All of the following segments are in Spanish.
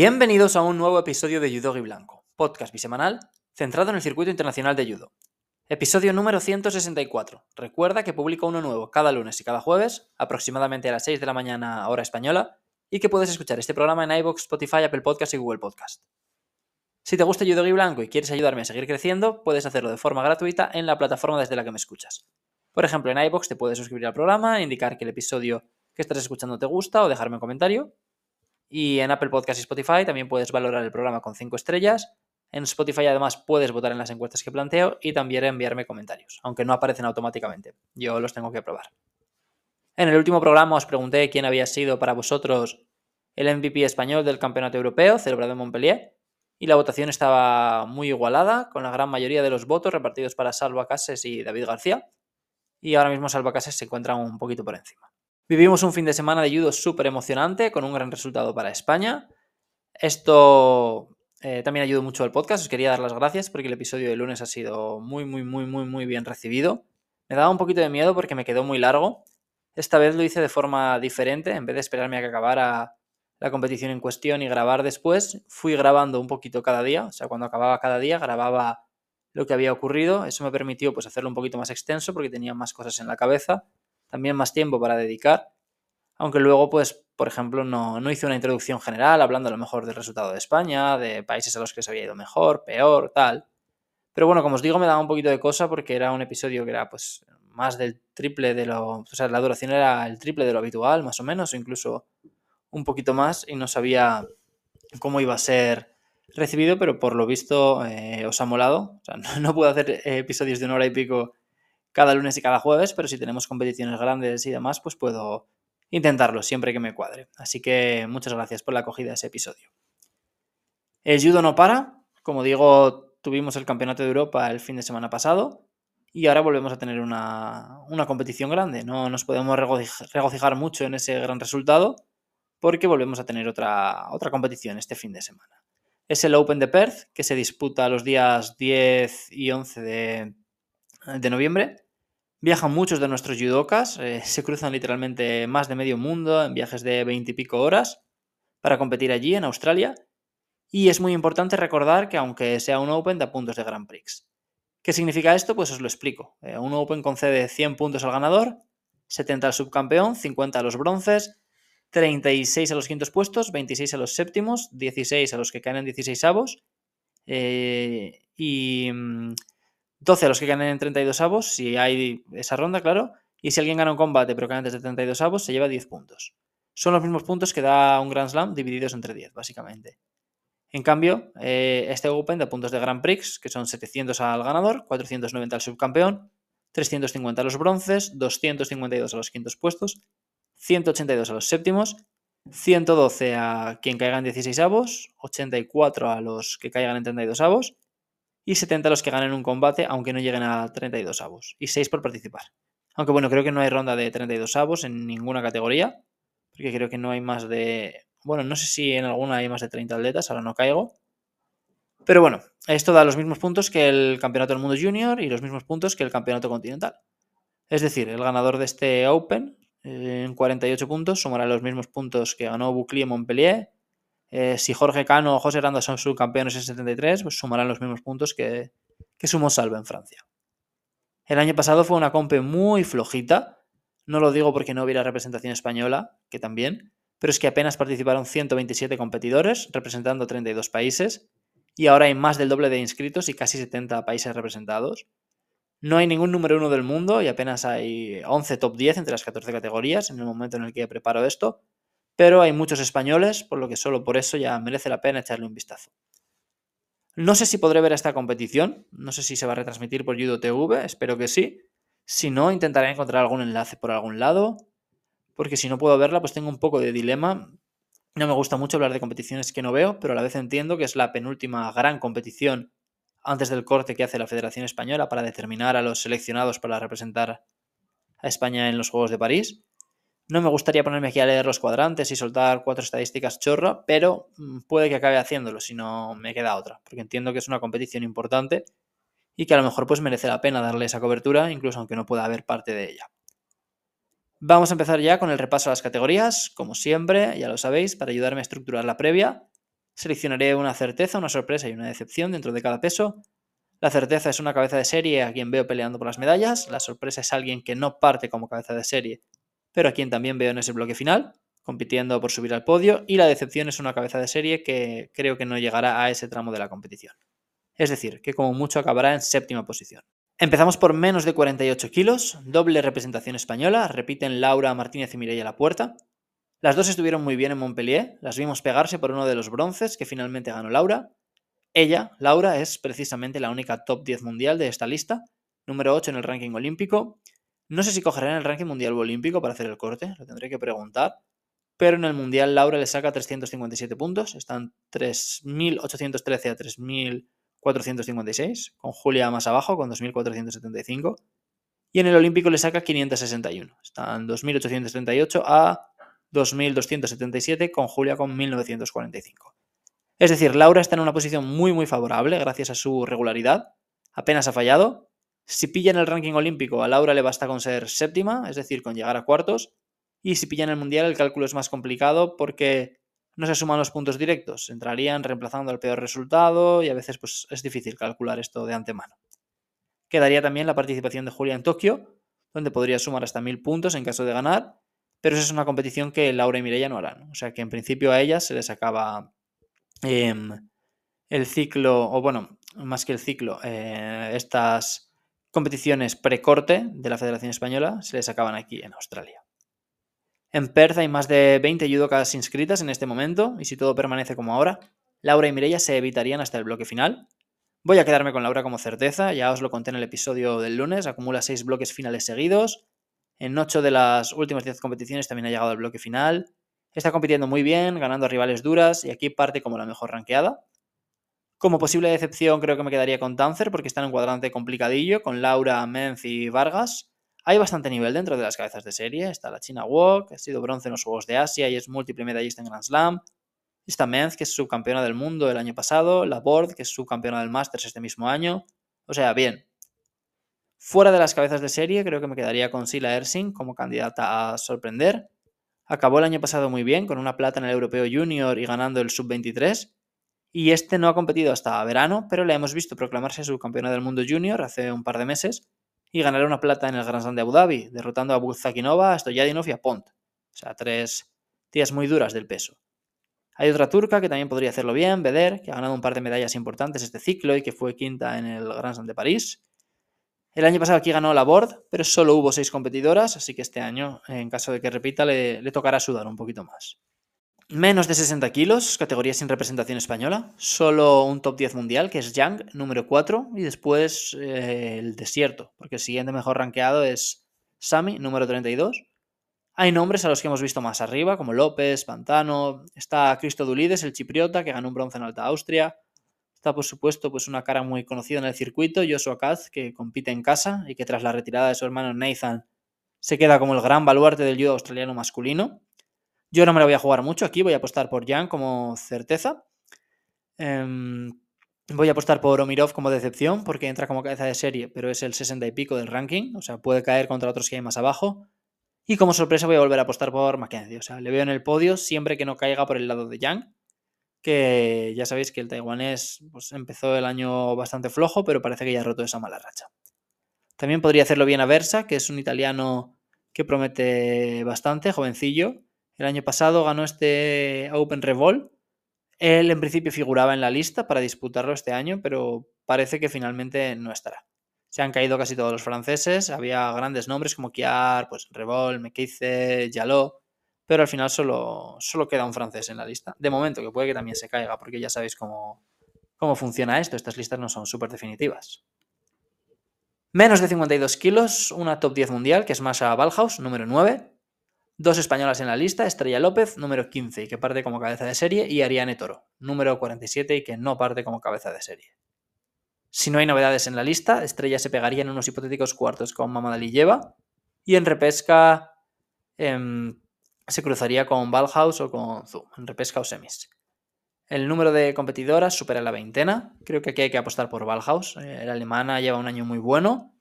Bienvenidos a un nuevo episodio de Judo Blanco, podcast bisemanal centrado en el circuito internacional de judo. Episodio número 164. Recuerda que publico uno nuevo cada lunes y cada jueves, aproximadamente a las 6 de la mañana hora española, y que puedes escuchar este programa en iVoox, Spotify, Apple Podcast y Google Podcast. Si te gusta Judo y Blanco y quieres ayudarme a seguir creciendo, puedes hacerlo de forma gratuita en la plataforma desde la que me escuchas. Por ejemplo, en iVoox te puedes suscribir al programa, indicar que el episodio que estás escuchando te gusta o dejarme un comentario, y en Apple Podcast y Spotify también puedes valorar el programa con 5 estrellas. En Spotify además puedes votar en las encuestas que planteo y también enviarme comentarios, aunque no aparecen automáticamente. Yo los tengo que probar. En el último programa os pregunté quién había sido para vosotros el MVP español del Campeonato Europeo celebrado en Montpellier y la votación estaba muy igualada, con la gran mayoría de los votos repartidos para Salva Cases y David García. Y ahora mismo Salva Cases se encuentra un poquito por encima. Vivimos un fin de semana de judo súper emocionante, con un gran resultado para España. Esto eh, también ayudó mucho al podcast. Os quería dar las gracias porque el episodio de lunes ha sido muy, muy, muy, muy, muy bien recibido. Me daba un poquito de miedo porque me quedó muy largo. Esta vez lo hice de forma diferente. En vez de esperarme a que acabara la competición en cuestión y grabar después, fui grabando un poquito cada día. O sea, cuando acababa cada día, grababa lo que había ocurrido. Eso me permitió pues, hacerlo un poquito más extenso porque tenía más cosas en la cabeza también más tiempo para dedicar, aunque luego, pues, por ejemplo, no, no hice una introducción general hablando a lo mejor del resultado de España, de países a los que se había ido mejor, peor, tal. Pero bueno, como os digo, me daba un poquito de cosa porque era un episodio que era pues más del triple de lo... O sea, la duración era el triple de lo habitual, más o menos, o incluso un poquito más, y no sabía cómo iba a ser recibido, pero por lo visto eh, os ha molado. O sea, no, no puedo hacer episodios de una hora y pico cada lunes y cada jueves, pero si tenemos competiciones grandes y demás, pues puedo intentarlo siempre que me cuadre. Así que muchas gracias por la acogida de ese episodio. El judo no para, como digo, tuvimos el Campeonato de Europa el fin de semana pasado y ahora volvemos a tener una, competición grande. No nos podemos regocijar, mucho en ese gran resultado porque volvemos a tener otra, otra competición este fin de semana. Es el Open de Perth que se disputa los días 10 y 11 de, de noviembre. Viajan muchos de nuestros judokas, eh, se cruzan literalmente más de medio mundo en viajes de 20 y pico horas para competir allí en Australia. Y es muy importante recordar que aunque sea un Open, da puntos de Grand Prix. ¿Qué significa esto? Pues os lo explico. Eh, un Open concede 100 puntos al ganador, 70 al subcampeón, 50 a los bronces, 36 a los quintos puestos, 26 a los séptimos, 16 a los que caen en 16 avos eh, y mm, 12 a los que ganen en 32 avos, si hay esa ronda, claro. Y si alguien gana un combate pero cae antes de 32 avos, se lleva 10 puntos. Son los mismos puntos que da un Grand Slam divididos entre 10, básicamente. En cambio, eh, este Open da puntos de Grand Prix, que son 700 al ganador, 490 al subcampeón, 350 a los bronces, 252 a los quintos puestos, 182 a los séptimos, 112 a quien caiga en 16 avos, 84 a los que caigan en 32 avos y 70 los que ganen un combate, aunque no lleguen a 32 avos, y 6 por participar. Aunque bueno, creo que no hay ronda de 32 avos en ninguna categoría, porque creo que no hay más de... Bueno, no sé si en alguna hay más de 30 atletas, ahora no caigo. Pero bueno, esto da los mismos puntos que el Campeonato del Mundo Junior y los mismos puntos que el Campeonato Continental. Es decir, el ganador de este Open eh, en 48 puntos sumará los mismos puntos que ganó Bucli en Montpellier, eh, si Jorge Cano o José Randa son subcampeones en 73, pues sumarán los mismos puntos que, que sumó Salva en Francia. El año pasado fue una compe muy flojita. No lo digo porque no hubiera representación española, que también, pero es que apenas participaron 127 competidores, representando 32 países, y ahora hay más del doble de inscritos y casi 70 países representados. No hay ningún número uno del mundo y apenas hay 11 top 10 entre las 14 categorías en el momento en el que preparo esto, pero hay muchos españoles, por lo que solo por eso ya merece la pena echarle un vistazo. No sé si podré ver esta competición, no sé si se va a retransmitir por Judo TV, espero que sí. Si no, intentaré encontrar algún enlace por algún lado, porque si no puedo verla, pues tengo un poco de dilema. No me gusta mucho hablar de competiciones que no veo, pero a la vez entiendo que es la penúltima gran competición antes del corte que hace la Federación Española para determinar a los seleccionados para representar a España en los Juegos de París. No me gustaría ponerme aquí a leer los cuadrantes y soltar cuatro estadísticas chorra, pero mm, puede que acabe haciéndolo si no me queda otra, porque entiendo que es una competición importante y que a lo mejor pues merece la pena darle esa cobertura, incluso aunque no pueda haber parte de ella. Vamos a empezar ya con el repaso a las categorías, como siempre, ya lo sabéis, para ayudarme a estructurar la previa. seleccionaré una certeza, una sorpresa y una decepción dentro de cada peso. La certeza es una cabeza de serie a quien veo peleando por las medallas. La sorpresa es alguien que no parte como cabeza de serie, pero a quien también veo en ese bloque final, compitiendo por subir al podio. Y la decepción es una cabeza de serie que creo que no llegará a ese tramo de la competición. Es decir, que como mucho acabará en séptima posición. Empezamos por menos de 48 kilos, doble representación española, repiten Laura Martínez y Mireia La Puerta. Las dos estuvieron muy bien en Montpellier, las vimos pegarse por uno de los bronces que finalmente ganó Laura. Ella, Laura, es precisamente la única top 10 mundial de esta lista, número 8 en el ranking olímpico. No sé si cogerá en el ranking mundial o olímpico para hacer el corte, lo tendré que preguntar. Pero en el mundial Laura le saca 357 puntos, están 3.813 a 3.456, con Julia más abajo, con 2.475. Y en el olímpico le saca 561, están 2.838 a 2.277 con Julia con 1.945. Es decir, Laura está en una posición muy muy favorable gracias a su regularidad. Apenas ha fallado. Si pilla en el ranking olímpico, a Laura le basta con ser séptima, es decir, con llegar a cuartos. Y si pilla en el mundial, el cálculo es más complicado porque no se suman los puntos directos. Entrarían reemplazando el peor resultado y a veces pues, es difícil calcular esto de antemano. Quedaría también la participación de Julia en Tokio, donde podría sumar hasta 1.000 puntos en caso de ganar pero esa es una competición que Laura y Mireia no harán. O sea que en principio a ellas se les acaba em, el ciclo, o bueno, más que el ciclo, eh, estas competiciones precorte de la Federación Española se les acaban aquí en Australia. En Perth hay más de 20 judocas inscritas en este momento y si todo permanece como ahora, Laura y Mireia se evitarían hasta el bloque final. Voy a quedarme con Laura como certeza, ya os lo conté en el episodio del lunes, acumula 6 bloques finales seguidos, en 8 de las últimas 10 competiciones también ha llegado al bloque final. Está compitiendo muy bien, ganando a rivales duras y aquí parte como la mejor ranqueada. Como posible decepción creo que me quedaría con Tanzer porque está en un cuadrante complicadillo con Laura, Menz y Vargas. Hay bastante nivel dentro de las cabezas de serie. Está la China Walk, ha sido bronce en los Juegos de Asia y es múltiple medallista en Grand Slam. Está Menz, que es subcampeona del mundo el año pasado. La Board, que es subcampeona del Masters este mismo año. O sea, bien, Fuera de las cabezas de serie, creo que me quedaría con Sila Ersing como candidata a sorprender. Acabó el año pasado muy bien, con una plata en el Europeo Junior y ganando el Sub-23. Y este no ha competido hasta verano, pero le hemos visto proclamarse subcampeona del mundo junior hace un par de meses y ganar una plata en el Grand Slam de Abu Dhabi, derrotando a Buzakinova, a Stoyadinov y a Pont. O sea, tres tías muy duras del peso. Hay otra turca que también podría hacerlo bien, Beder, que ha ganado un par de medallas importantes este ciclo y que fue quinta en el Grand Slam de París. El año pasado aquí ganó la Board, pero solo hubo seis competidoras, así que este año, en caso de que repita, le, tocará sudar un poquito más. Menos de 60 kilos, categoría sin representación española. Solo un top 10 mundial, que es Yang, número 4. Y después eh, el desierto, porque el siguiente mejor rankeado es Sami, número 32. Hay nombres a los que hemos visto más arriba, como López, Pantano. Está Cristo Dulides, el chipriota, que ganó un bronce en Alta Austria. Está, por supuesto, pues una cara muy conocida en el circuito, Joshua Kaz, que compite en casa y que tras la retirada de su hermano Nathan se queda como el gran baluarte del judo australiano masculino. Yo no me lo voy a jugar mucho aquí, voy a apostar por Jan como certeza. Em, voy a apostar por Omirov como decepción, porque entra como cabeza de serie, pero es el 60 y pico del ranking, o sea, puede caer contra otros que hay más abajo. Y como sorpresa voy a volver a apostar por Mackenzie, o sea, le veo en el podio siempre que no caiga por el lado de Yang que ya sabéis que el taiwanés pues, empezó el año bastante flojo, pero parece que ya ha roto esa mala racha. También podría hacerlo bien a Versa, que es un italiano que promete bastante, jovencillo. El año pasado ganó este Open Revolt. Él en principio figuraba en la lista para disputarlo este año, pero parece que finalmente no estará. Se han caído casi todos los franceses, había grandes nombres como Kiar, pues Revol, Mekeize, Jalot, pero al final solo, solo queda un francés en la lista. De momento, que puede que también se caiga, porque ya sabéis cómo, cómo funciona esto, estas listas no son súper definitivas. Menos de 52 kilos, una top 10 mundial, que es Masha Ballhaus, número 9. Dos españolas en la lista, Estrella López, número 15, y que parte como cabeza de serie, y Ariane Toro, número 47, y que no parte como cabeza de serie. Si no hay novedades en la lista, Estrella se pegaría en unos hipotéticos cuartos con Mamadali lleva, y en repesca... Em, se cruzaría con Valhaus o con Zoom, en repesca o semis. El número de competidoras supera la veintena. Creo que aquí hay que apostar por Valhaus. Eh, la alemana lleva un año muy bueno.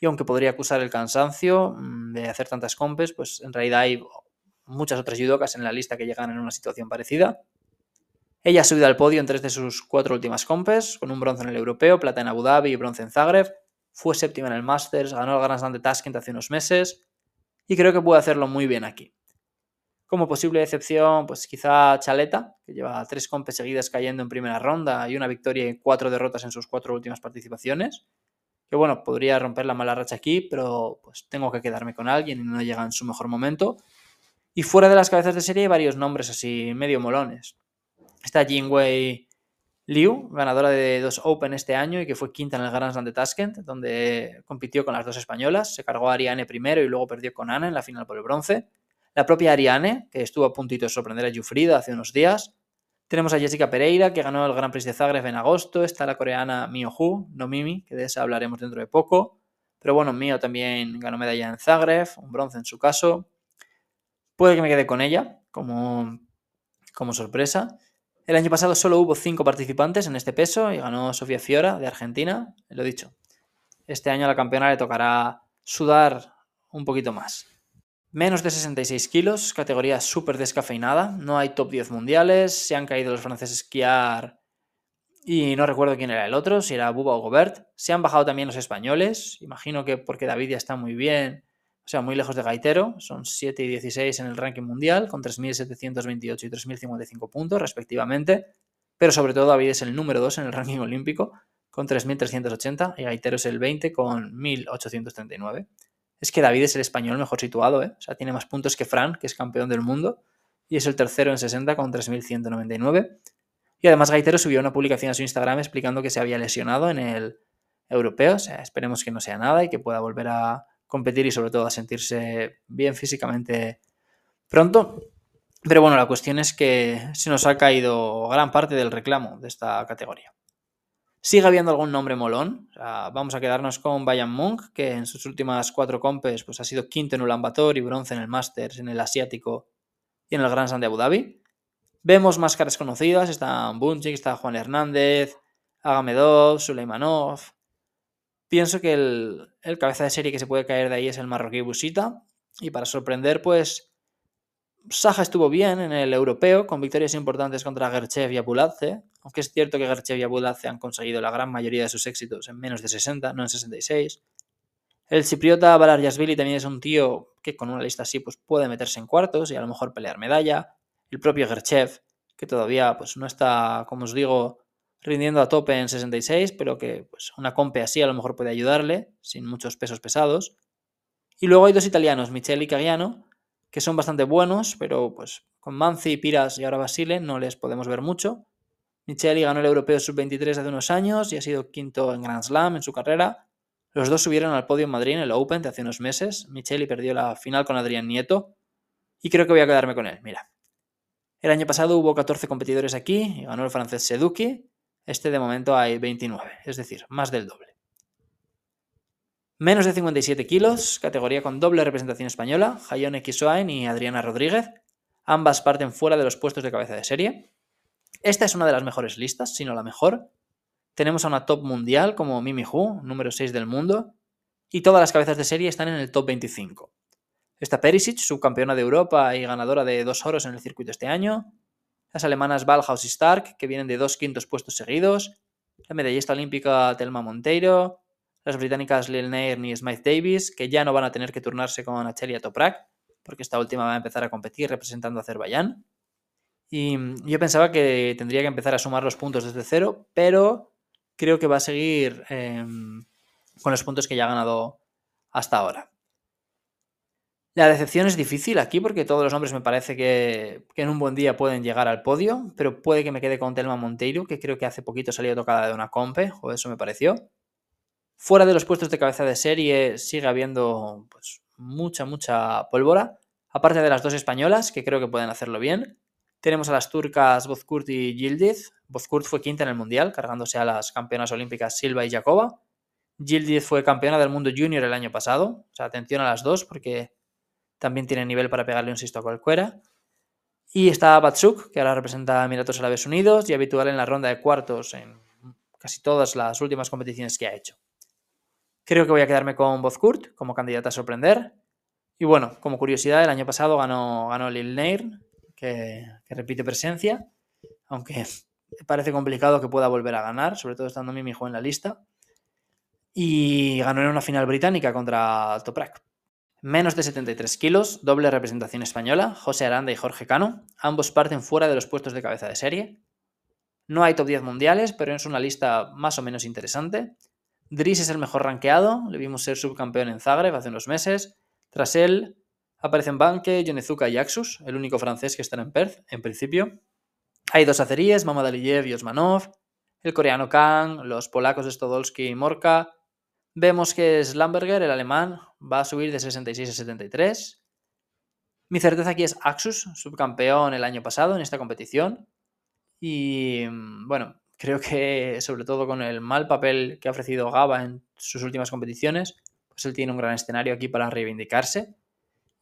Y aunque podría acusar el cansancio mm, de hacer tantas compes, pues en realidad hay muchas otras judocas en la lista que llegan en una situación parecida. Ella ha subido al podio en tres de sus cuatro últimas compes, con un bronce en el Europeo, plata en Abu Dhabi y bronce en Zagreb. Fue séptima en el Masters, ganó el Grand Slam de Tashkent hace unos meses y creo que puede hacerlo muy bien aquí. Como posible excepción, pues quizá Chaleta, que lleva tres compes seguidas cayendo en primera ronda y una victoria y cuatro derrotas en sus cuatro últimas participaciones. Que bueno, podría romper la mala racha aquí, pero pues tengo que quedarme con alguien y no llega en su mejor momento. Y fuera de las cabezas de serie hay varios nombres así medio molones. Está Jingwei Liu, ganadora de dos Open este año y que fue quinta en el Grand Slam de Tashkent, donde compitió con las dos españolas. Se cargó a Ariane primero y luego perdió con Ana en la final por el bronce. La propia Ariane, que estuvo a puntito de sorprender a Jufrida hace unos días. Tenemos a Jessica Pereira, que ganó el Grand Prix de Zagreb en agosto. Está la coreana Mio Hu, no Mimi, que de esa hablaremos dentro de poco. Pero bueno, Mio también ganó medalla en Zagreb, un bronce en su caso. Puede que me quede con ella como, como sorpresa. El año pasado solo hubo cinco participantes en este peso y ganó Sofía Fiora de Argentina. Lo dicho, este año a la campeona le tocará sudar un poquito más. Menos de 66 kilos, categoría súper descafeinada. No hay top 10 mundiales. Se han caído los franceses Kiar y no recuerdo quién era el otro, si era Buba o Gobert. Se han bajado también los españoles. Imagino que porque David ya está muy bien o sea, muy lejos de Gaitero, son 7 y 16 en el ranking mundial, con 3.728 y 3.055 puntos respectivamente, pero sobre todo David es el número 2 en el ranking olímpico, con 3.380, y Gaitero es el 20 con 1.839. Es que David es el español mejor situado, ¿eh? o sea, tiene más puntos que Fran, que es campeón del mundo, y es el tercero en 60 con 3.199. Y además Gaitero subió una publicación a su Instagram explicando que se había lesionado en el europeo, o sea, esperemos que no sea nada y que pueda volver a competir y sobre todo a sentirse bien físicamente pronto. Pero bueno, la cuestión es que se nos ha caído gran parte del reclamo de esta categoría. Sigue habiendo algún nombre molón. vamos a quedarnos con Bayern Munk, que en sus últimas cuatro compes pues, ha sido quinto en Ulan Bator y bronce en el Masters, en el Asiático y en el Grand Slam de Abu Dhabi. Vemos máscaras conocidas. Están Bunchik, está Juan Hernández, Agamedov, Suleimanov, Pienso que el, cabeza de serie que se puede caer de ahí es el marroquí Busita. Y para sorprender, pues Saja estuvo bien en el europeo, con victorias importantes contra Gerchev y Abuladze, aunque es cierto que Gerchev y Abuladze han conseguido la gran mayoría de sus éxitos en menos de 60, no en 66. El cipriota Valar también es un tío que con una lista así pues, puede meterse en cuartos y a lo mejor pelear medalla. El propio Gerchev, que todavía pues, no está, como os digo, rindiendo a tope en 66, pero que pues, una compe así a lo mejor puede ayudarle, sin muchos pesos pesados. Y luego hay dos italianos, Michele y Cagliano, que son bastante buenos, pero pues con Manzi, Piras y ahora Basile no les podemos ver mucho. Micheli ganó el Europeo Sub-23 hace unos años y ha sido quinto en Grand Slam en su carrera. Los dos subieron al podio en Madrid en el Open de hace unos meses. Micheli perdió la final con Adrián Nieto y creo que voy a quedarme con él. Mira, el año pasado hubo 14 competidores aquí y ganó el francés Seduki este de momento hay 29, es decir, más del doble. Menos de 57 kilos, categoría con doble representación española, Jayone Kisoain y Adriana Rodríguez. Ambas parten fuera de los puestos de cabeza de serie. Esta es una de las mejores listas, si no la mejor. Tenemos a una top mundial como Mimi Hu, número 6 del mundo, y todas las cabezas de serie están en el top 25. Está Perisic, subcampeona de Europa y ganadora de dos oros en el circuito este año las alemanas Ballhaus y Stark, que vienen de dos quintos puestos seguidos, la medallista olímpica Telma Monteiro, las británicas Lil Nairn y Smythe Davis, que ya no van a tener que turnarse con Achelia Toprak, porque esta última va a empezar a competir representando a Azerbaiyán. Y yo pensaba que tendría que empezar a sumar los puntos desde cero, pero creo que va a seguir em, con los puntos que ya ha ganado hasta ahora. La decepción es difícil aquí porque todos los nombres me parece que, en un buen día pueden llegar al podio, pero puede que me quede con Telma Monteiro, que creo que hace poquito salió tocada de una compe, o eso me pareció. Fuera de los puestos de cabeza de serie sigue habiendo pues, mucha, mucha pólvora, aparte de las dos españolas, que creo que pueden hacerlo bien. Tenemos a las turcas Bozkurt y Yildiz. Bozkurt fue quinta en el Mundial, cargándose a las campeonas olímpicas Silva y Jacoba. Yildiz fue campeona del mundo junior el año pasado. O sea, atención a las dos porque también tiene nivel para pegarle un sisto a cualquiera. Y está Batsuk, que ahora representa a Emiratos Árabes Unidos y habitual en la ronda de cuartos en casi todas las últimas competiciones que ha hecho. Creo que voy a quedarme con Bozkurt como candidata a sorprender. Y bueno, como curiosidad, el año pasado ganó, ganó Lil Nair, que, repite presencia. aunque parece complicado que pueda volver a ganar, sobre todo estando Mimi en la lista. Y ganó en una final británica contra Toprak. Menos de 73 kilos, doble representación española, José Aranda y Jorge Cano. Ambos parten fuera de los puestos de cabeza de serie. No hay top 10 mundiales, pero es una lista más o menos interesante. Dries es el mejor rankeado, le vimos ser subcampeón en Zagreb hace unos meses. Tras él aparecen Banke, Yonezuka y Axus, el único francés que estará en Perth, en principio. Hay dos aceríes, Mamadaliyev y Osmanov, el coreano Kang, los polacos Stodolski y Morka. Vemos que Slamberger, el alemán, va a subir de 66 a 73. Mi certeza aquí es Axus, subcampeón el año pasado en esta competición. Y bueno, creo que sobre todo con el mal papel que ha ofrecido Gaba en sus últimas competiciones, pues él tiene un gran escenario aquí para reivindicarse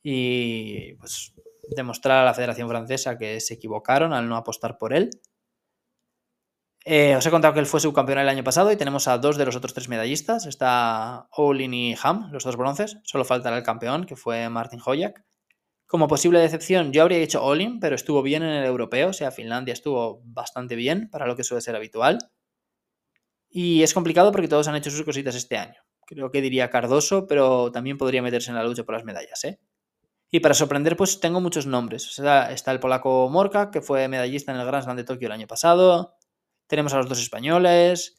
y pues demostrar a la Federación Francesa que se equivocaron al no apostar por él. Eh, os he contado que él fue subcampeón el año pasado y tenemos a dos de los otros tres medallistas. Está Olin y Ham, los dos bronces. Solo faltará el campeón, que fue Martin Hoyak. Como posible decepción, yo habría dicho Olin, pero estuvo bien en el europeo. O sea, Finlandia estuvo bastante bien para lo que suele ser habitual. Y es complicado porque todos han hecho sus cositas este año. Creo que diría Cardoso, pero también podría meterse en la lucha por las medallas, ¿eh? Y para sorprender, pues tengo muchos nombres. O sea, está el polaco Morka, que fue medallista en el Grand Slam de Tokio el año pasado. Tenemos a los dos españoles.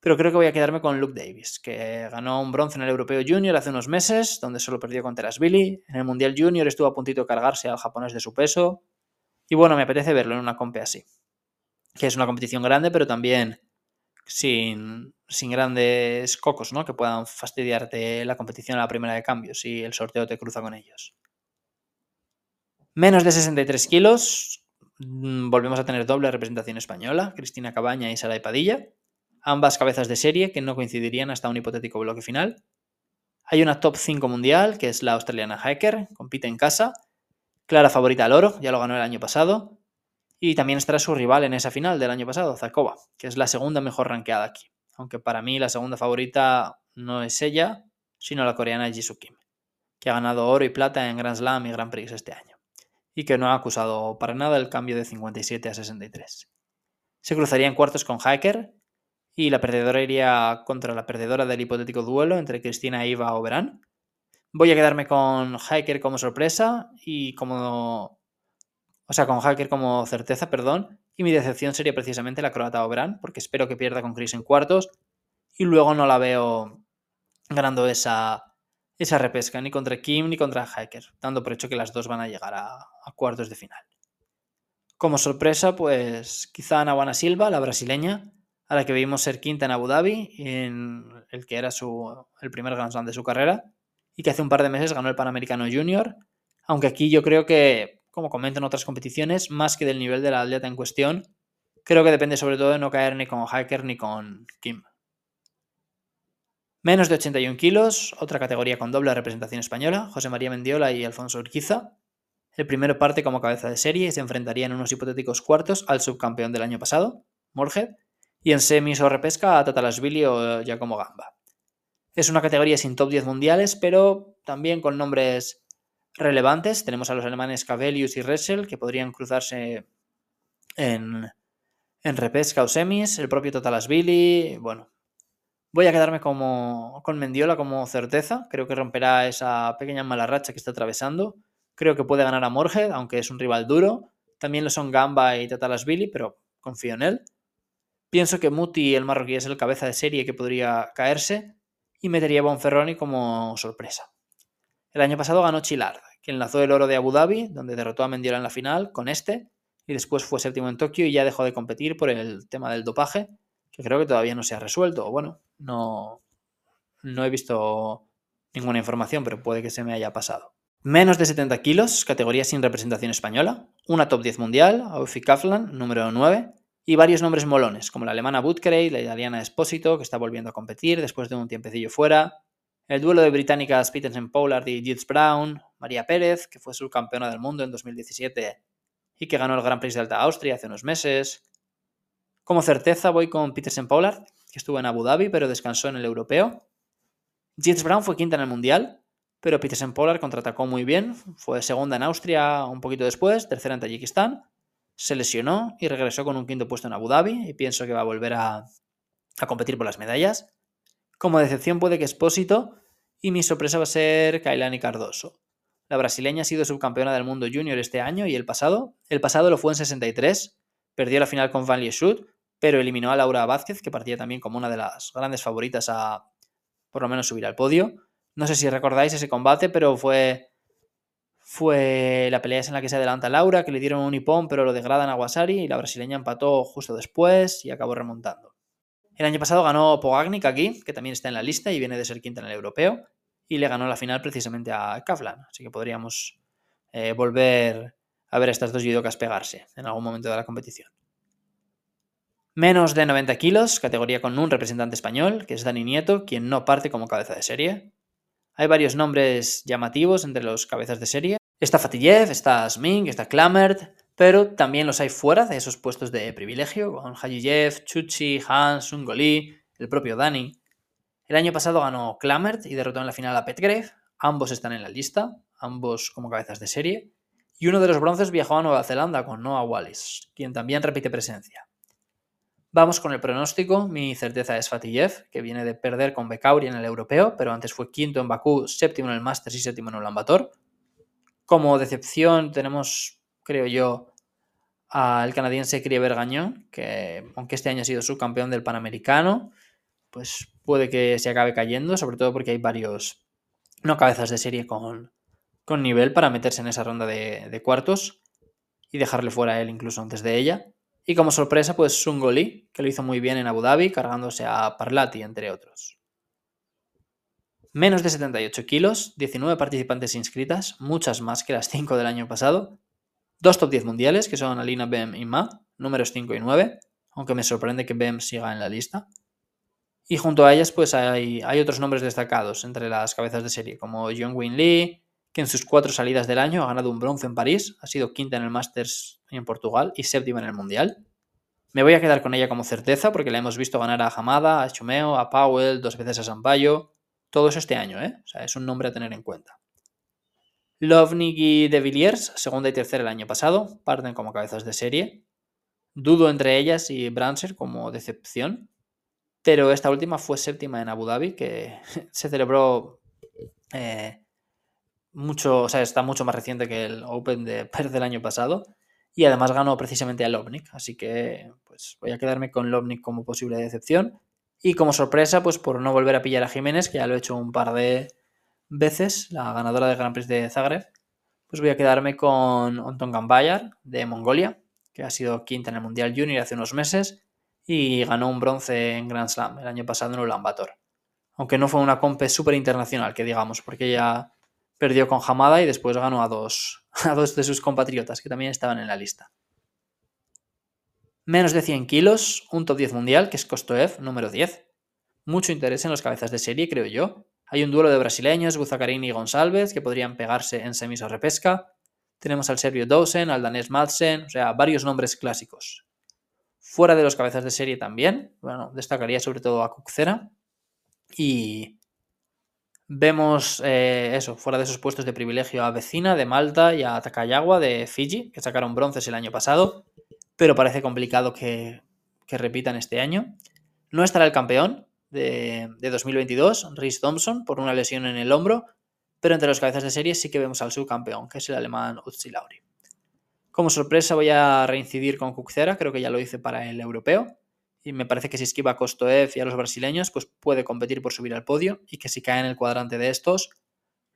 Pero creo que voy a quedarme con Luke Davis, que ganó un bronce en el Europeo Junior hace unos meses, donde solo perdió con Terasvili. En el Mundial Junior estuvo a puntito de cargarse al japonés de su peso. Y bueno, me apetece verlo en una compe así. Que es una competición grande, pero también sin, sin grandes cocos, ¿no? Que puedan fastidiarte la competición a la primera de cambio si el sorteo te cruza con ellos. Menos de 63 kilos, mm, volvemos a tener doble representación española, Cristina Cabaña y Saray Padilla, ambas cabezas de serie que no coincidirían hasta un hipotético bloque final. Hay una top 5 mundial, que es la australiana Hacker, compite en casa, clara favorita al oro, ya lo ganó el año pasado, y también estará su rival en esa final del año pasado, Zakova, que es la segunda mejor rankeada aquí, aunque para mí la segunda favorita no es ella, sino la coreana Jisoo Kim, que ha ganado oro y plata en Grand Slam y Grand Prix este año y que no ha acusado para nada el cambio de 57 a 63. Se cruzaría en cuartos con Hacker y la perdedora iría contra la perdedora del hipotético duelo entre Cristina e Iva o Verán. Voy a quedarme con Hacker como sorpresa y como... O sea, con Hacker como certeza, perdón. Y mi decepción sería precisamente la croata Oberán, porque espero que pierda con Chris en cuartos y luego no la veo ganando esa, esa repesca, ni contra Kim ni contra Hacker, dando por hecho que las dos van a llegar a, cuartos de final. Como sorpresa, pues quizá Ana Silva, la brasileña, a la que vimos ser quinta en Abu Dhabi, en el que era su, el primer Grand Slam de su carrera, y que hace un par de meses ganó el Panamericano Junior, aunque aquí yo creo que, como comento en otras competiciones, más que del nivel de la atleta en cuestión, creo que depende sobre todo de no caer ni con Hacker ni con Kim. Menos de 81 kilos, otra categoría con doble representación española, José María Mendiola y Alfonso Urquiza. El primero parte como cabeza de serie y se enfrentaría en unos hipotéticos cuartos al subcampeón del año pasado, Morhead, y en semis o repesca a Tatalasvili o Giacomo Gamba. Es una categoría sin top 10 mundiales, pero también con nombres relevantes. Tenemos a los alemanes Cavelius y Ressel, que podrían cruzarse en, en repesca o semis, el propio Tatalasvili, bueno, Voy a quedarme como, con Mendiola como certeza. Creo que romperá esa pequeña mala racha que está atravesando. Creo que puede ganar a Morhead, aunque es un rival duro. También lo son Gamba y Billy, pero confío en él. Pienso que Muti, el marroquí, es el cabeza de serie que podría caerse y metería a Bonferroni como sorpresa. El año pasado ganó Chilard, que enlazó el oro de Abu Dhabi, donde derrotó a Mendiola en la final con este, y después fue séptimo en Tokio y ya dejó de competir por el tema del dopaje, que creo que todavía no se ha resuelto. Bueno, no, no he visto ninguna información, pero puede que se me haya pasado. Menos de 70 kilos, categoría sin representación española, una top 10 mundial, Aufi Kaflan, número 9, y varios nombres molones, como la alemana Butkerey, la italiana Esposito, que está volviendo a competir después de un tiempecillo fuera, el duelo de británicas Peterson Pollard y Jits Brown, María Pérez, que fue subcampeona del mundo en 2017 y que ganó el Gran Prix de Alta Austria hace unos meses. Como certeza voy con Peterson Pollard, que estuvo en Abu Dhabi, pero descansó en el europeo. Jens Brown fue quinta en el mundial, pero Petersen Polar contraatacó muy bien. Fue segunda en Austria un poquito después, tercera en Tayikistán. Se lesionó y regresó con un quinto puesto en Abu Dhabi y pienso que va a volver a, a competir por las medallas. Como decepción puede que Espósito y mi sorpresa va a ser Kailani Cardoso. La brasileña ha sido subcampeona del mundo junior este año y el pasado. El pasado lo fue en 63, perdió la final con Van Lieshout, pero eliminó a Laura Vázquez, que partía también como una de las grandes favoritas a por lo menos subir al podio. No sé si recordáis ese combate, pero fue fue la pelea en la que se adelanta Laura, que le dieron un hipón, pero lo degradan a Wasari y la brasileña empató justo después y acabó remontando. El año pasado ganó Pogagnik aquí, que también está en la lista y viene de ser quinta en el europeo y le ganó la final precisamente a Kavlan. Así que podríamos eh, volver a ver a estas dos judocas pegarse en algún momento de la competición. Menos de 90 kilos, categoría con un representante español, que es Dani Nieto, quien no parte como cabeza de serie. Hay varios nombres llamativos entre los cabezas de serie. Está Fatiyev, está Smink, está Klamert, pero también los hay fuera de esos puestos de privilegio, con Hajiyev, Chuchi, Hans, Ungoli, el propio Dani. El año pasado ganó Klamert y derrotó en la final a Petgrave. Ambos están en la lista, ambos como cabezas de serie. Y uno de los bronces viajó a Nueva Zelanda con Noah Wallis, quien también repite presencia. Vamos con el pronóstico. Mi certeza es Fatiyev, que viene de perder con Bekauri en el europeo, pero antes fue quinto en Bakú, séptimo en el Masters y séptimo en el Lambator. Como decepción tenemos, creo yo, al canadiense Krieber Gañón, que aunque este año ha sido subcampeón del Panamericano, pues puede que se acabe cayendo, sobre todo porque hay varios, no cabezas de serie con, con nivel para meterse en esa ronda de, cuartos y dejarle fuera a él incluso antes de ella. Y como sorpresa, pues Sungoli, que lo hizo muy bien en Abu Dhabi, cargándose a Parlati, entre otros. Menos de 78 kilos, 19 participantes inscritas, muchas más que las 5 del año pasado. Dos top 10 mundiales, que son Alina Bem y Ma, números 5 y 9, aunque me sorprende que Bem siga en la lista. Y junto a ellas, pues hay, hay otros nombres destacados entre las cabezas de serie, como John Win Lee, que en sus cuatro salidas del año ha ganado un bronce en París, ha sido quinta en el Masters en Portugal y séptima en el Mundial. Me voy a quedar con ella como certeza porque la hemos visto ganar a Hamada, a Chumeo, a Powell, dos veces a Sampaio, todo eso este año, ¿eh? O sea, es un nombre a tener en cuenta. Lovnik y De Villiers, segunda y tercera el año pasado, parten como cabezas de serie. Dudo entre ellas y Branser como decepción, pero esta última fue séptima en Abu Dhabi, que se celebró eh, mucho, o sea, está mucho más reciente que el Open de Perth del año pasado. Y además ganó precisamente a Lovnik, así que pues voy a quedarme con Lovnik como posible decepción. Y como sorpresa, pues por no volver a pillar a Jiménez, que ya lo he hecho un par de veces, la ganadora del Grand Prix de Zagreb, pues voy a quedarme con Anton Gambayar de Mongolia, que ha sido quinta en el Mundial Junior hace unos meses y ganó un bronce en Grand Slam el año pasado en Ulan Bator. Aunque no fue una compe súper internacional, que digamos, porque ella perdió con Hamada y después ganó a dos, a dos de sus compatriotas que también estaban en la lista. Menos de 100 kilos, un top 10 mundial, que es Kostoev, número 10. Mucho interés en los cabezas de serie, creo yo. Hay un duelo de brasileños, Buzacarini y González, que podrían pegarse en semis o repesca. Tenemos al serbio Dosen, al danés Madsen, o sea, varios nombres clásicos. Fuera de los cabezas de serie también, bueno, destacaría sobre todo a Kucera. Y vemos eh, eso, fuera de esos puestos de privilegio a Vecina de Malta y a Takayagua de Fiji, que sacaron bronces el año pasado, pero parece complicado que, repitan este año. No estará el campeón de, 2022, Rhys Thompson, por una lesión en el hombro, pero entre los cabezas de serie sí que vemos al subcampeón, que es el alemán Utsi Lauri. Como sorpresa voy a reincidir con Kucera, creo que ya lo hice para el europeo. Y me parece que si esquiva a Kostoev y a los brasileños, pues puede competir por subir al podio y que si cae en el cuadrante de estos,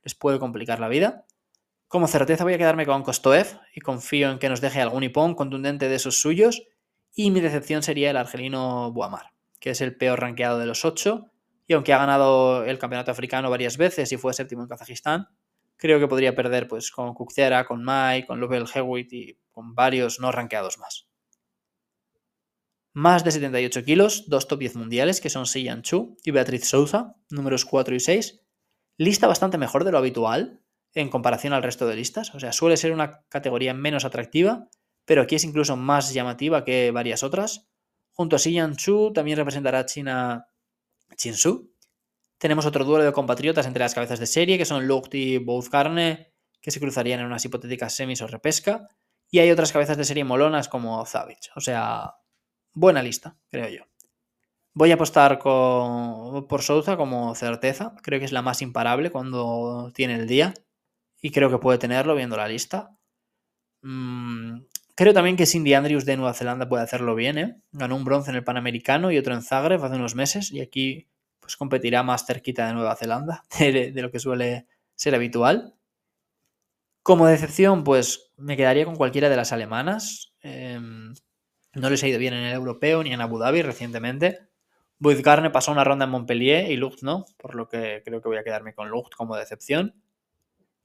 les puede complicar la vida. Como certeza voy a quedarme con Kostoev y confío en que nos deje algún hipón contundente de esos suyos. Y mi decepción sería el argelino Buamar, que es el peor rankeado de los ocho. Y aunque ha ganado el campeonato africano varias veces y fue séptimo en Kazajistán, creo que podría perder pues con Kucera, con Mai, con Lovell Hewitt y con varios no rankeados más. Más de 78 kilos, dos top 10 mundiales que son Siyan Chu y Beatriz Souza, números 4 y 6. Lista bastante mejor de lo habitual en comparación al resto de listas. O sea, suele ser una categoría menos atractiva, pero aquí es incluso más llamativa que varias otras. Junto a Siyan Chu también representará a China Chinsu, tenemos otro duelo de compatriotas entre las cabezas de serie, que son Lucht y Carne, que se cruzarían en unas hipotéticas semis o repesca. Y hay otras cabezas de serie molonas como Zavich. O sea, buena lista, creo yo. Voy a apostar por Souza como certeza. Creo que es la más imparable cuando tiene el día. Y creo que puede tenerlo viendo la lista. Mm, creo también que Cindy Andrews de Nueva Zelanda puede hacerlo bien. ¿eh? Ganó un bronce en el Panamericano y otro en Zagreb hace unos meses. Y aquí pues competirá más cerquita de Nueva Zelanda de, lo que suele ser habitual. Como decepción, pues me quedaría con cualquiera de las alemanas. Em, no les ha ido bien en el europeo ni en Abu Dhabi recientemente. Buizgarne pasó una ronda en Montpellier y Lucht no, por lo que creo que voy a quedarme con Lucht como decepción.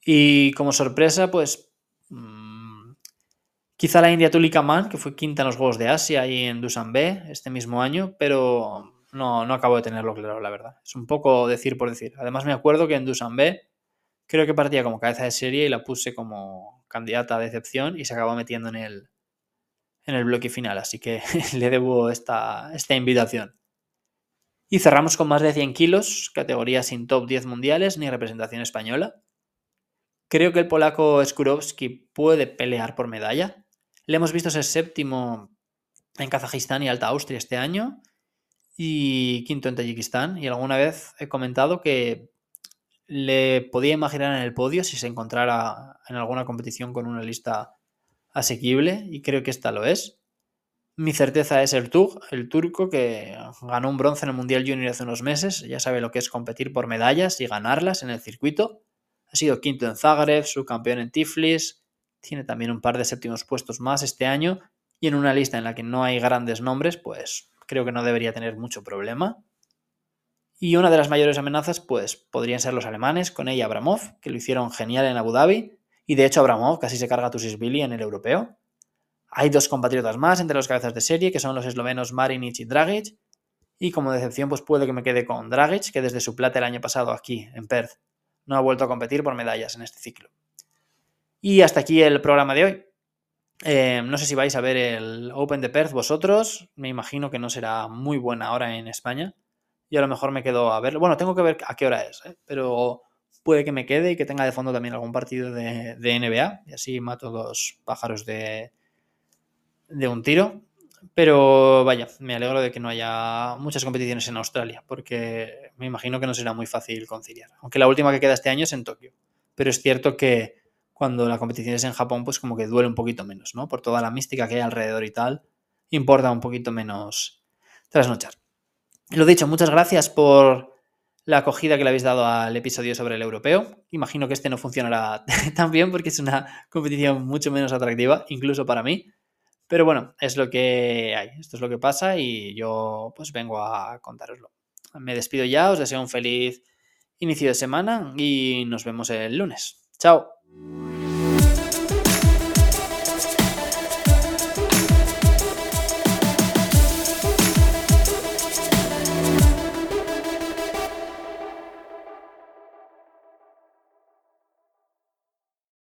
Y como sorpresa, pues mmm, quizá la India Tulika Man, que fue quinta en los Juegos de Asia y en B este mismo año, pero no, no acabo de tenerlo claro, la verdad. Es un poco decir por decir. Además me acuerdo que en B creo que partía como cabeza de serie y la puse como candidata a decepción y se acabó metiendo en el, en el bloque final, así que le debo esta, esta invitación. Y cerramos con más de 100 kilos, categoría sin top 10 mundiales ni representación española. Creo que el polaco Skurowski puede pelear por medalla. Le hemos visto ser séptimo en Kazajistán y Alta Austria este año y quinto en Tayikistán. Y alguna vez he comentado que le podía imaginar en el podio si se encontrara en alguna competición con una lista asequible y creo que esta lo es. Mi certeza es el Tug, el turco que ganó un bronce en el Mundial Junior hace unos meses, ya sabe lo que es competir por medallas y ganarlas en el circuito. Ha sido quinto en Zagreb, subcampeón en Tiflis, tiene también un par de séptimos puestos más este año y en una lista en la que no hay grandes nombres, pues creo que no debería tener mucho problema. Y una de las mayores amenazas, pues podrían ser los alemanes, con ella Abramov, que lo hicieron genial en Abu Dhabi, y de hecho Abramov casi se carga a Billy en el europeo. Hay dos compatriotas más entre los cabezas de serie, que son los eslovenos Marinic y Dragic. Y como decepción, pues puede que me quede con Dragic, que desde su plata el año pasado aquí, en Perth, no ha vuelto a competir por medallas en este ciclo. Y hasta aquí el programa de hoy. Eh, no sé si vais a ver el Open de Perth vosotros. Me imagino que no será muy buena hora en España. Y a lo mejor me quedo a verlo. Bueno, tengo que ver a qué hora es, ¿eh? pero puede que me quede y que tenga de fondo también algún partido de, de NBA. Y así mato dos pájaros de, de un tiro. Pero vaya, me alegro de que no haya muchas competiciones en Australia, porque me imagino que no será muy fácil conciliar. Aunque la última que queda este año es en Tokio. Pero es cierto que cuando la competición es en Japón, pues como que duele un poquito menos, ¿no? Por toda la mística que hay alrededor y tal, importa un poquito menos trasnochar. Lo dicho, muchas gracias por la acogida que le habéis dado al episodio sobre el europeo. Imagino que este no funcionará tan bien porque es una competición mucho menos atractiva, incluso para mí. Pero bueno, es lo que hay, esto es lo que pasa y yo pues vengo a contároslo. Me despido ya, os deseo un feliz inicio de semana y nos vemos el lunes. Chao.